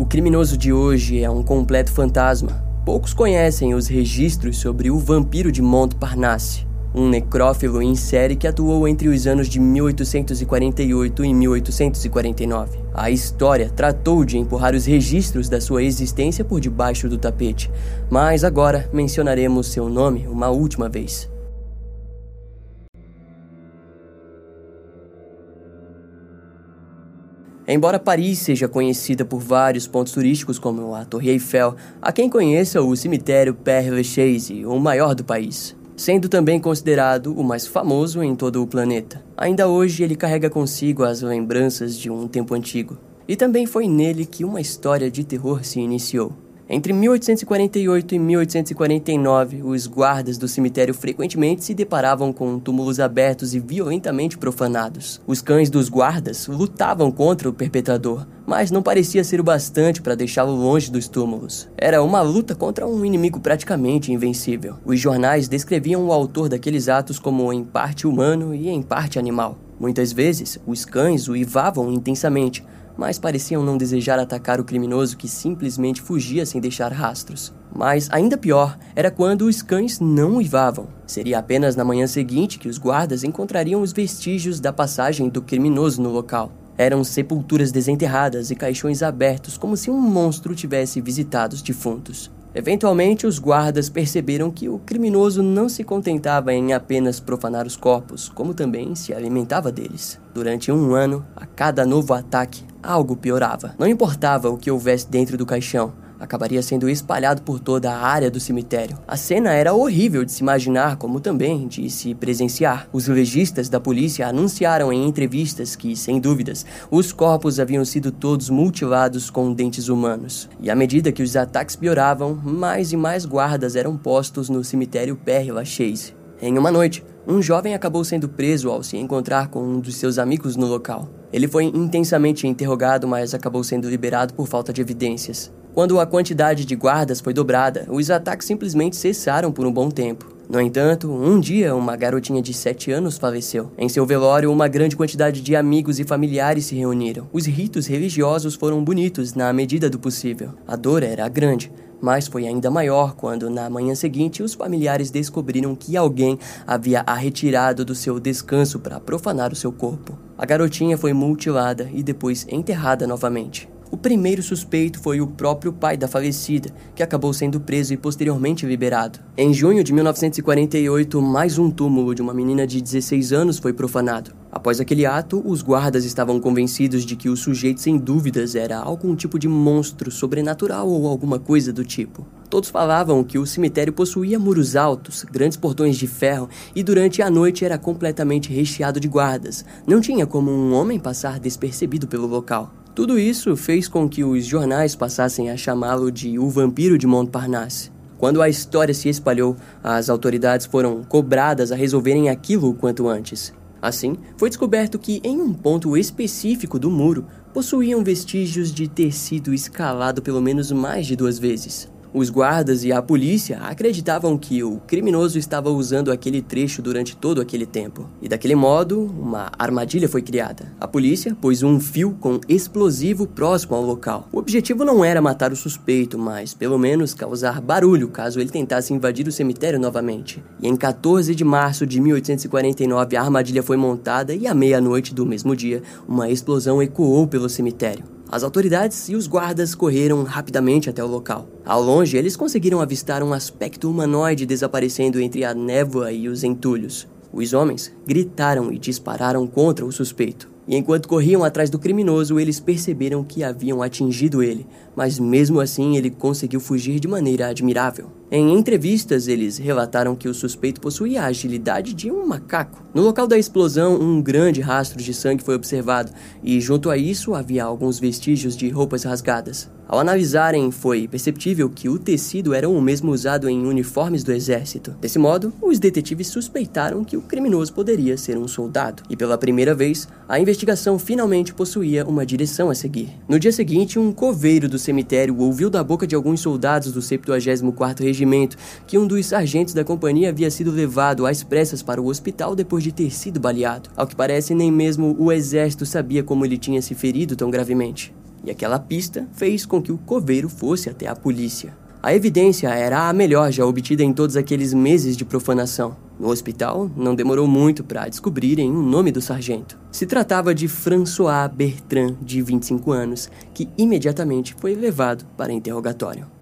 O criminoso de hoje é um completo fantasma. Poucos conhecem os registros sobre o vampiro de Montparnasse, um necrófilo em série que atuou entre os anos de 1848 e 1849. A história tratou de empurrar os registros da sua existência por debaixo do tapete, mas agora mencionaremos seu nome uma última vez. Embora Paris seja conhecida por vários pontos turísticos como a Torre Eiffel, há quem conheça o cemitério Père Lachaise, o maior do país, sendo também considerado o mais famoso em todo o planeta. Ainda hoje ele carrega consigo as lembranças de um tempo antigo. E também foi nele que uma história de terror se iniciou. Entre 1848 e 1849, os guardas do cemitério frequentemente se deparavam com túmulos abertos e violentamente profanados. Os cães dos guardas lutavam contra o perpetrador, mas não parecia ser o bastante para deixá-lo longe dos túmulos. Era uma luta contra um inimigo praticamente invencível. Os jornais descreviam o autor daqueles atos como em parte humano e em parte animal. Muitas vezes, os cães o ivavam intensamente, mas pareciam não desejar atacar o criminoso que simplesmente fugia sem deixar rastros. Mas ainda pior era quando os cães não uivavam. Seria apenas na manhã seguinte que os guardas encontrariam os vestígios da passagem do criminoso no local. Eram sepulturas desenterradas e caixões abertos, como se um monstro tivesse visitado os defuntos. Eventualmente, os guardas perceberam que o criminoso não se contentava em apenas profanar os corpos, como também se alimentava deles. Durante um ano, a cada novo ataque, algo piorava. Não importava o que houvesse dentro do caixão, acabaria sendo espalhado por toda a área do cemitério. A cena era horrível de se imaginar, como também de se presenciar. Os legistas da polícia anunciaram em entrevistas que, sem dúvidas, os corpos haviam sido todos mutilados com dentes humanos. E à medida que os ataques pioravam, mais e mais guardas eram postos no cemitério Père Lachaise. Em uma noite, um jovem acabou sendo preso ao se encontrar com um dos seus amigos no local. Ele foi intensamente interrogado, mas acabou sendo liberado por falta de evidências. Quando a quantidade de guardas foi dobrada, os ataques simplesmente cessaram por um bom tempo. No entanto, um dia uma garotinha de 7 anos faleceu. Em seu velório, uma grande quantidade de amigos e familiares se reuniram. Os ritos religiosos foram bonitos na medida do possível. A dor era grande, mas foi ainda maior quando, na manhã seguinte, os familiares descobriram que alguém havia a retirado do seu descanso para profanar o seu corpo. A garotinha foi mutilada e depois enterrada novamente. O primeiro suspeito foi o próprio pai da falecida, que acabou sendo preso e posteriormente liberado. Em junho de 1948, mais um túmulo de uma menina de 16 anos foi profanado. Após aquele ato, os guardas estavam convencidos de que o sujeito sem dúvidas era algum tipo de monstro sobrenatural ou alguma coisa do tipo. Todos falavam que o cemitério possuía muros altos, grandes portões de ferro e durante a noite era completamente recheado de guardas. Não tinha como um homem passar despercebido pelo local. Tudo isso fez com que os jornais passassem a chamá-lo de o vampiro de Montparnasse. Quando a história se espalhou, as autoridades foram cobradas a resolverem aquilo o quanto antes. Assim, foi descoberto que em um ponto específico do muro possuíam vestígios de ter sido escalado pelo menos mais de duas vezes. Os guardas e a polícia acreditavam que o criminoso estava usando aquele trecho durante todo aquele tempo. E daquele modo, uma armadilha foi criada. A polícia pôs um fio com explosivo próximo ao local. O objetivo não era matar o suspeito, mas pelo menos causar barulho caso ele tentasse invadir o cemitério novamente. E em 14 de março de 1849, a armadilha foi montada e à meia-noite do mesmo dia, uma explosão ecoou pelo cemitério. As autoridades e os guardas correram rapidamente até o local. Ao longe, eles conseguiram avistar um aspecto humanoide desaparecendo entre a névoa e os entulhos. Os homens gritaram e dispararam contra o suspeito. E enquanto corriam atrás do criminoso, eles perceberam que haviam atingido ele, mas mesmo assim ele conseguiu fugir de maneira admirável. Em entrevistas, eles relataram que o suspeito possuía a agilidade de um macaco. No local da explosão, um grande rastro de sangue foi observado, e junto a isso havia alguns vestígios de roupas rasgadas. Ao analisarem, foi perceptível que o tecido era o mesmo usado em uniformes do exército. Desse modo, os detetives suspeitaram que o criminoso poderia ser um soldado, e pela primeira vez, a investigação finalmente possuía uma direção a seguir. No dia seguinte, um coveiro do cemitério ouviu da boca de alguns soldados do 74º regimento que um dos sargentos da companhia havia sido levado às pressas para o hospital depois de ter sido baleado. Ao que parece, nem mesmo o exército sabia como ele tinha se ferido tão gravemente. E aquela pista fez com que o coveiro fosse até a polícia. A evidência era a melhor já obtida em todos aqueles meses de profanação. No hospital, não demorou muito para descobrirem o nome do sargento. Se tratava de François Bertrand, de 25 anos, que imediatamente foi levado para interrogatório.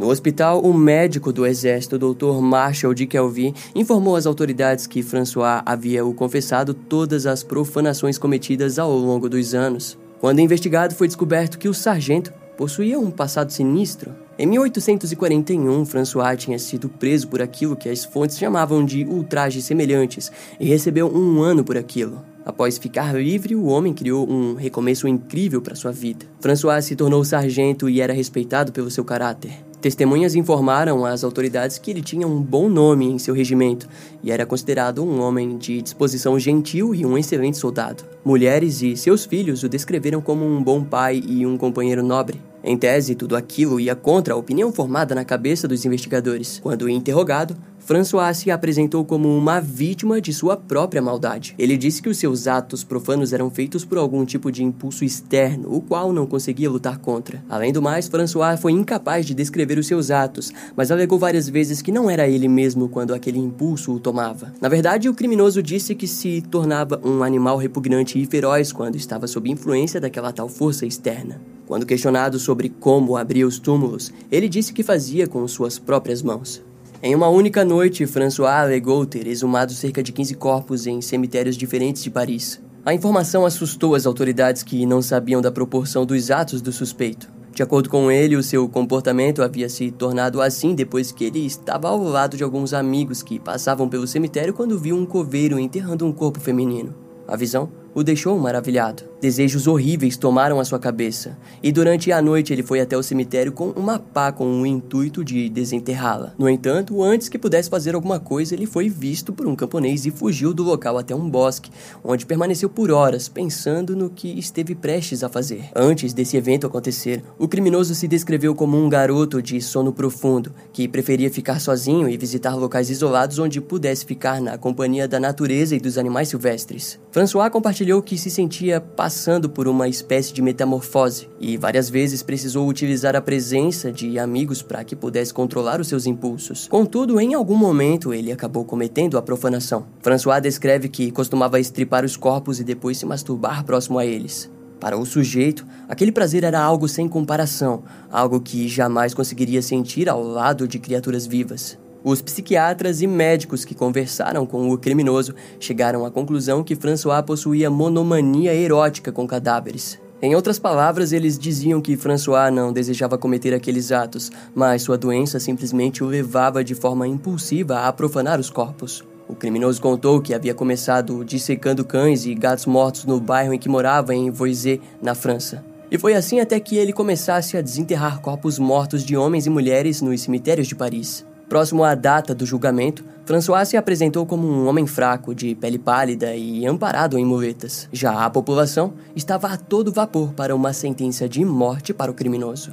No hospital, o médico do exército, Dr. Marshall de Kelvin, informou às autoridades que François havia o confessado todas as profanações cometidas ao longo dos anos. Quando investigado, foi descoberto que o sargento possuía um passado sinistro. Em 1841, François tinha sido preso por aquilo que as fontes chamavam de ultrajes semelhantes e recebeu um ano por aquilo. Após ficar livre, o homem criou um recomeço incrível para sua vida. François se tornou sargento e era respeitado pelo seu caráter. Testemunhas informaram às autoridades que ele tinha um bom nome em seu regimento e era considerado um homem de disposição gentil e um excelente soldado. Mulheres e seus filhos o descreveram como um bom pai e um companheiro nobre. Em tese, tudo aquilo ia contra a opinião formada na cabeça dos investigadores. Quando interrogado, François se apresentou como uma vítima de sua própria maldade. Ele disse que os seus atos profanos eram feitos por algum tipo de impulso externo, o qual não conseguia lutar contra. Além do mais, François foi incapaz de descrever os seus atos, mas alegou várias vezes que não era ele mesmo quando aquele impulso o tomava. Na verdade, o criminoso disse que se tornava um animal repugnante e feroz quando estava sob influência daquela tal força externa. Quando questionado sobre como abria os túmulos, ele disse que fazia com suas próprias mãos. Em uma única noite, François alegou ter exumado cerca de 15 corpos em cemitérios diferentes de Paris. A informação assustou as autoridades que não sabiam da proporção dos atos do suspeito. De acordo com ele, o seu comportamento havia se tornado assim depois que ele estava ao lado de alguns amigos que passavam pelo cemitério quando viu um coveiro enterrando um corpo feminino. A visão o deixou maravilhado. Desejos horríveis tomaram a sua cabeça, e durante a noite ele foi até o cemitério com uma pá com o intuito de desenterrá-la. No entanto, antes que pudesse fazer alguma coisa, ele foi visto por um camponês e fugiu do local até um bosque, onde permaneceu por horas pensando no que esteve prestes a fazer. Antes desse evento acontecer, o criminoso se descreveu como um garoto de sono profundo, que preferia ficar sozinho e visitar locais isolados onde pudesse ficar na companhia da natureza e dos animais silvestres. François compartilhou que se sentia passando por uma espécie de metamorfose e várias vezes precisou utilizar a presença de amigos para que pudesse controlar os seus impulsos. Contudo, em algum momento ele acabou cometendo a profanação. François descreve que costumava estripar os corpos e depois se masturbar próximo a eles. Para o sujeito, aquele prazer era algo sem comparação, algo que jamais conseguiria sentir ao lado de criaturas vivas. Os psiquiatras e médicos que conversaram com o criminoso chegaram à conclusão que François possuía monomania erótica com cadáveres. Em outras palavras, eles diziam que François não desejava cometer aqueles atos, mas sua doença simplesmente o levava de forma impulsiva a profanar os corpos. O criminoso contou que havia começado dissecando cães e gatos mortos no bairro em que morava, em Voisé, na França. E foi assim até que ele começasse a desenterrar corpos mortos de homens e mulheres nos cemitérios de Paris. Próximo à data do julgamento, François se apresentou como um homem fraco, de pele pálida e amparado em muletas. Já a população estava a todo vapor para uma sentença de morte para o criminoso.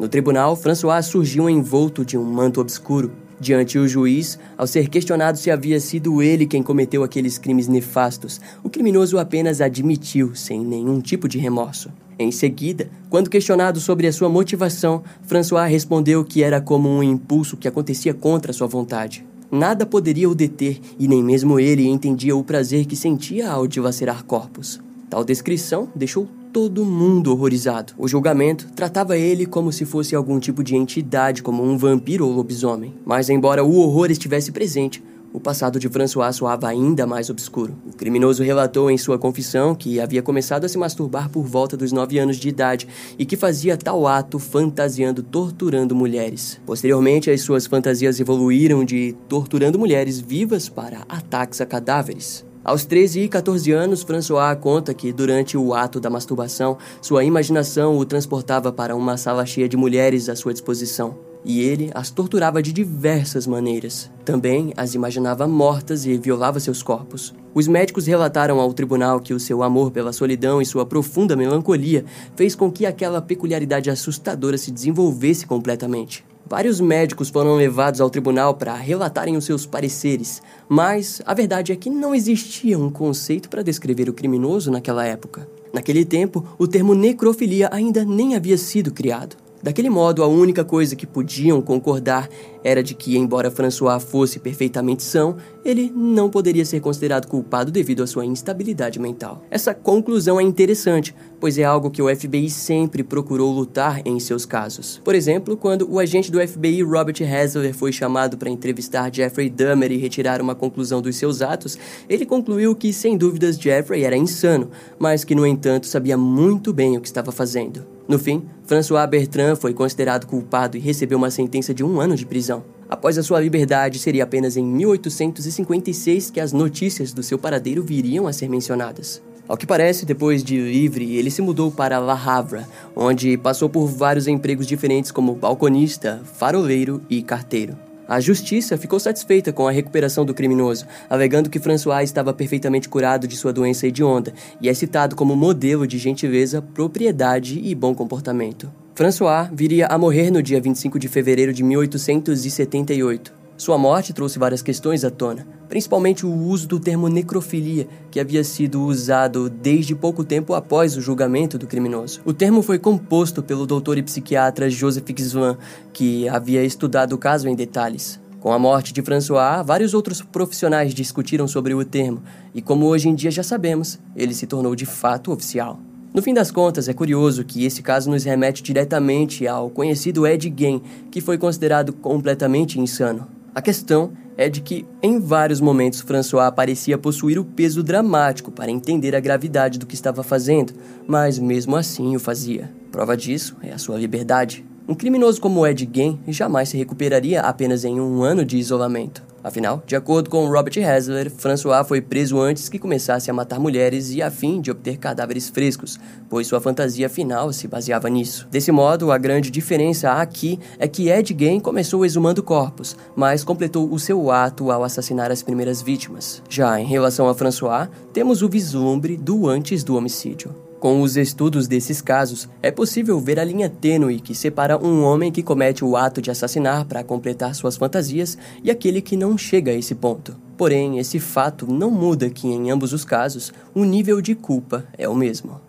No tribunal, François surgiu envolto de um manto obscuro. Diante o juiz, ao ser questionado se havia sido ele quem cometeu aqueles crimes nefastos, o criminoso apenas admitiu, sem nenhum tipo de remorso. Em seguida, quando questionado sobre a sua motivação, François respondeu que era como um impulso que acontecia contra sua vontade. Nada poderia o deter e nem mesmo ele entendia o prazer que sentia ao dilacerar corpos. Tal descrição deixou todo mundo horrorizado. O julgamento tratava ele como se fosse algum tipo de entidade, como um vampiro ou lobisomem. Mas, embora o horror estivesse presente, o passado de François soava ainda mais obscuro. O criminoso relatou em sua confissão que havia começado a se masturbar por volta dos nove anos de idade e que fazia tal ato fantasiando torturando mulheres. Posteriormente, as suas fantasias evoluíram de torturando mulheres vivas para ataques a cadáveres. Aos 13 e 14 anos, François conta que durante o ato da masturbação, sua imaginação o transportava para uma sala cheia de mulheres à sua disposição. E ele as torturava de diversas maneiras. Também as imaginava mortas e violava seus corpos. Os médicos relataram ao tribunal que o seu amor pela solidão e sua profunda melancolia fez com que aquela peculiaridade assustadora se desenvolvesse completamente. Vários médicos foram levados ao tribunal para relatarem os seus pareceres, mas a verdade é que não existia um conceito para descrever o criminoso naquela época. Naquele tempo, o termo necrofilia ainda nem havia sido criado. Daquele modo, a única coisa que podiam concordar era de que, embora François fosse perfeitamente são, ele não poderia ser considerado culpado devido à sua instabilidade mental. Essa conclusão é interessante, pois é algo que o FBI sempre procurou lutar em seus casos. Por exemplo, quando o agente do FBI Robert Hasler foi chamado para entrevistar Jeffrey Dahmer e retirar uma conclusão dos seus atos, ele concluiu que, sem dúvidas, Jeffrey era insano, mas que, no entanto, sabia muito bem o que estava fazendo. No fim, François Bertrand foi considerado culpado e recebeu uma sentença de um ano de prisão. Após a sua liberdade, seria apenas em 1856 que as notícias do seu paradeiro viriam a ser mencionadas. Ao que parece, depois de livre, ele se mudou para La Havre, onde passou por vários empregos diferentes como balconista, faroleiro e carteiro. A justiça ficou satisfeita com a recuperação do criminoso, alegando que François estava perfeitamente curado de sua doença hedionda e é citado como modelo de gentileza, propriedade e bom comportamento. François viria a morrer no dia 25 de fevereiro de 1878. Sua morte trouxe várias questões à tona, principalmente o uso do termo necrofilia, que havia sido usado desde pouco tempo após o julgamento do criminoso. O termo foi composto pelo doutor e psiquiatra Joseph Xvan, que havia estudado o caso em detalhes. Com a morte de François, vários outros profissionais discutiram sobre o termo, e como hoje em dia já sabemos, ele se tornou de fato oficial. No fim das contas, é curioso que esse caso nos remete diretamente ao conhecido Ed Gein, que foi considerado completamente insano. A questão é de que, em vários momentos, François parecia possuir o peso dramático para entender a gravidade do que estava fazendo, mas mesmo assim o fazia. Prova disso é a sua liberdade. Um criminoso como Ed Gein jamais se recuperaria apenas em um ano de isolamento. Afinal, de acordo com Robert Hasler, François foi preso antes que começasse a matar mulheres e a fim de obter cadáveres frescos, pois sua fantasia final se baseava nisso. Desse modo, a grande diferença aqui é que Ed Gein começou exumando corpos, mas completou o seu ato ao assassinar as primeiras vítimas. Já em relação a François, temos o vislumbre do antes do homicídio. Com os estudos desses casos, é possível ver a linha tênue que separa um homem que comete o ato de assassinar para completar suas fantasias e aquele que não chega a esse ponto. Porém, esse fato não muda que, em ambos os casos, o nível de culpa é o mesmo.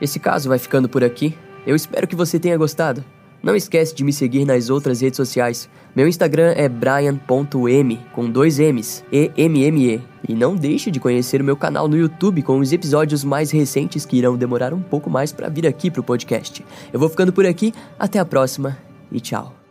Esse caso vai ficando por aqui. Eu espero que você tenha gostado. Não esquece de me seguir nas outras redes sociais. Meu Instagram é brian.m, com dois M's, E-M-M-E. E não deixe de conhecer o meu canal no YouTube com os episódios mais recentes que irão demorar um pouco mais para vir aqui pro podcast. Eu vou ficando por aqui, até a próxima e tchau.